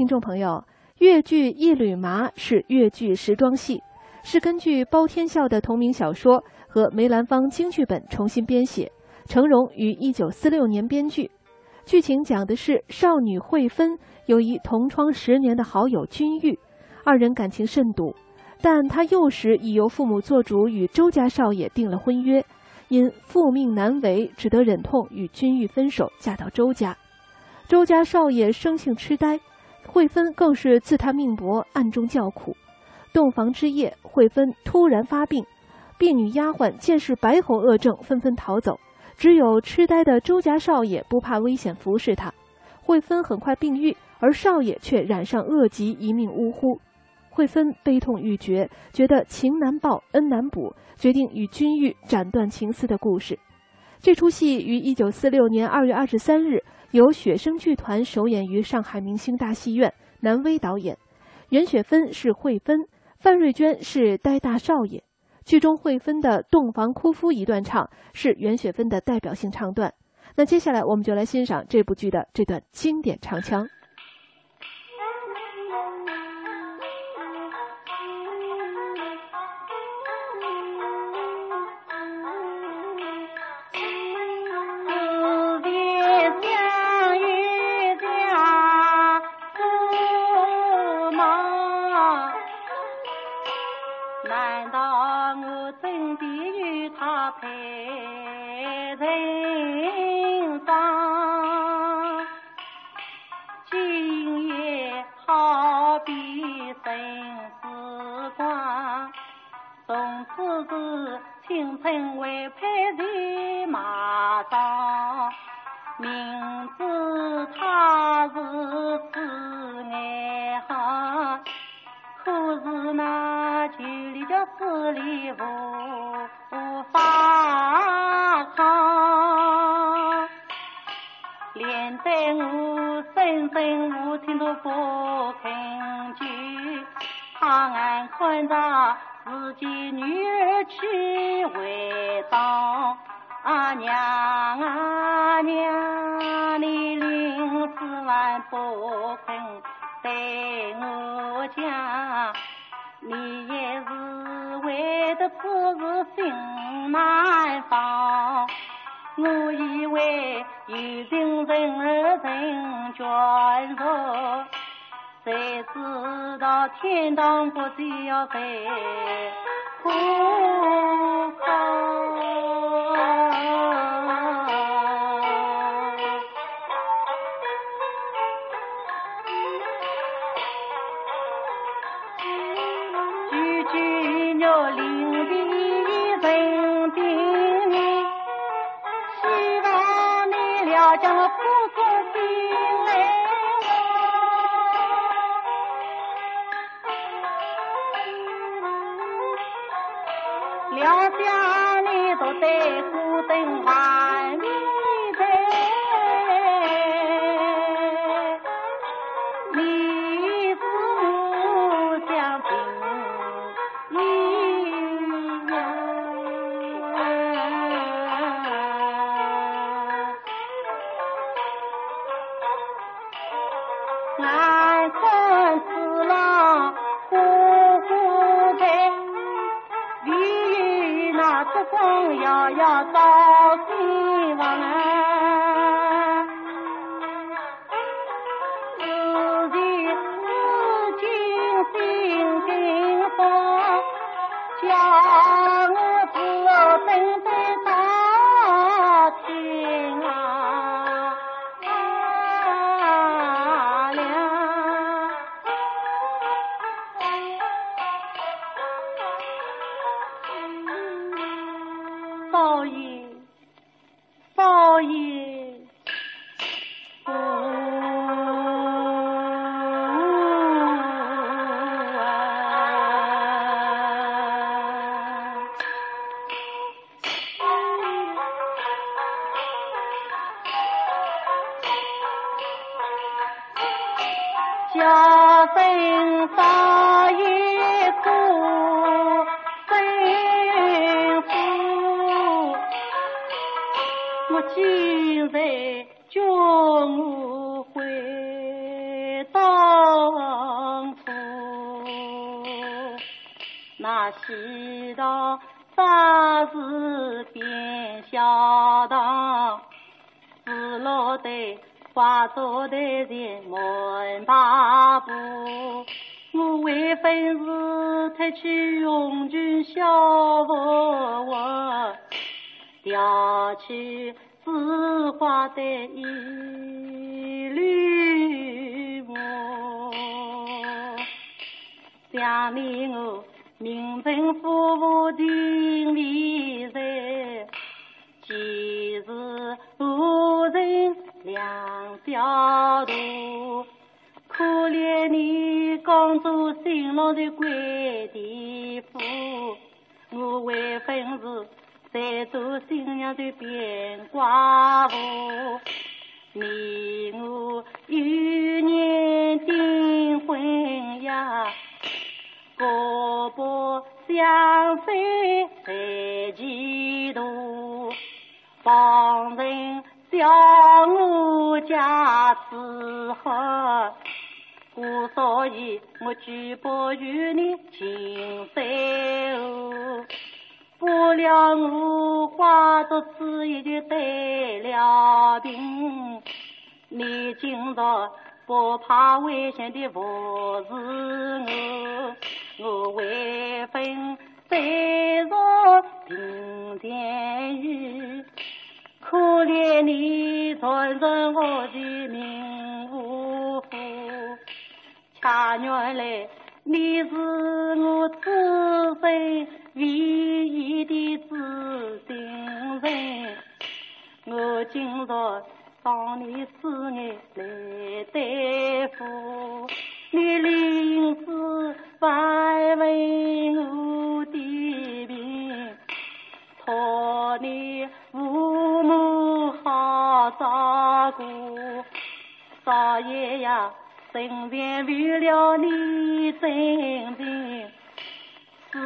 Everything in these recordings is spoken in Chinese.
听众朋友，越剧《一缕麻》是越剧时装戏，是根据包天笑的同名小说和梅兰芳京剧本重新编写，成荣于一九四六年编剧。剧情讲的是少女慧芬有一同窗十年的好友君玉，二人感情甚笃，但她幼时已由父母做主与周家少爷订了婚约，因父命难违，只得忍痛与君玉分手，嫁到周家。周家少爷生性痴呆，慧芬更是自叹命薄，暗中叫苦。洞房之夜，慧芬突然发病，婢女丫鬟见是白喉恶症，纷纷逃走，只有痴呆的周家少爷不怕危险服侍她。慧芬很快病愈，而少爷却染上恶疾，一命呜呼。慧芬悲痛欲绝，觉得情难报，恩难补，决定与君玉斩断情丝的故事。这出戏于一九四六年二月二十三日。由雪声剧团首演于上海明星大戏院，南威导演，袁雪芬是惠芬，范瑞娟是呆大少爷。剧中惠芬的洞房哭夫一段唱是袁雪芬的代表性唱段。那接下来我们就来欣赏这部剧的这段经典唱腔。在马上，明知他是挚爱好，可是那距离叫势力无法抗，连带我生生无情都不肯救，他暗看着。自己女儿去为当，啊娘啊娘，你临死还不肯对我讲，你也是为的此事心难放。我以为有情人儿成眷属。谁知道天堂不就要飞句要领的人叮咛，希望你了解我苦衷心来。家里都得孤灯万里叫声发一苦贫富，我今日觉悟回当处，那西道啥是变小当，是老的。化作队在门把步，我为本事脱去红军小服服，调去紫花的一缕雾。下面我名正夫妇定为在，其实无新郎的鬼地夫，我为本事在做新娘的变寡妇。你我有年订婚呀。哥伯相随在前途，旁人笑我家子好，故所以我举报与你情在后，不料我化作此一就得了病，你今朝不怕危险的不是我。我为分在若原来你是我此生唯一的知心人，我今朝当你慈爱来对付，你临死。反问我的病，托你父母好照顾。少爷呀，身边为了你真病，只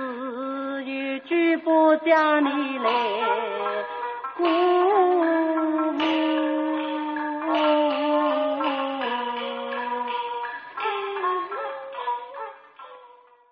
有举步将你来。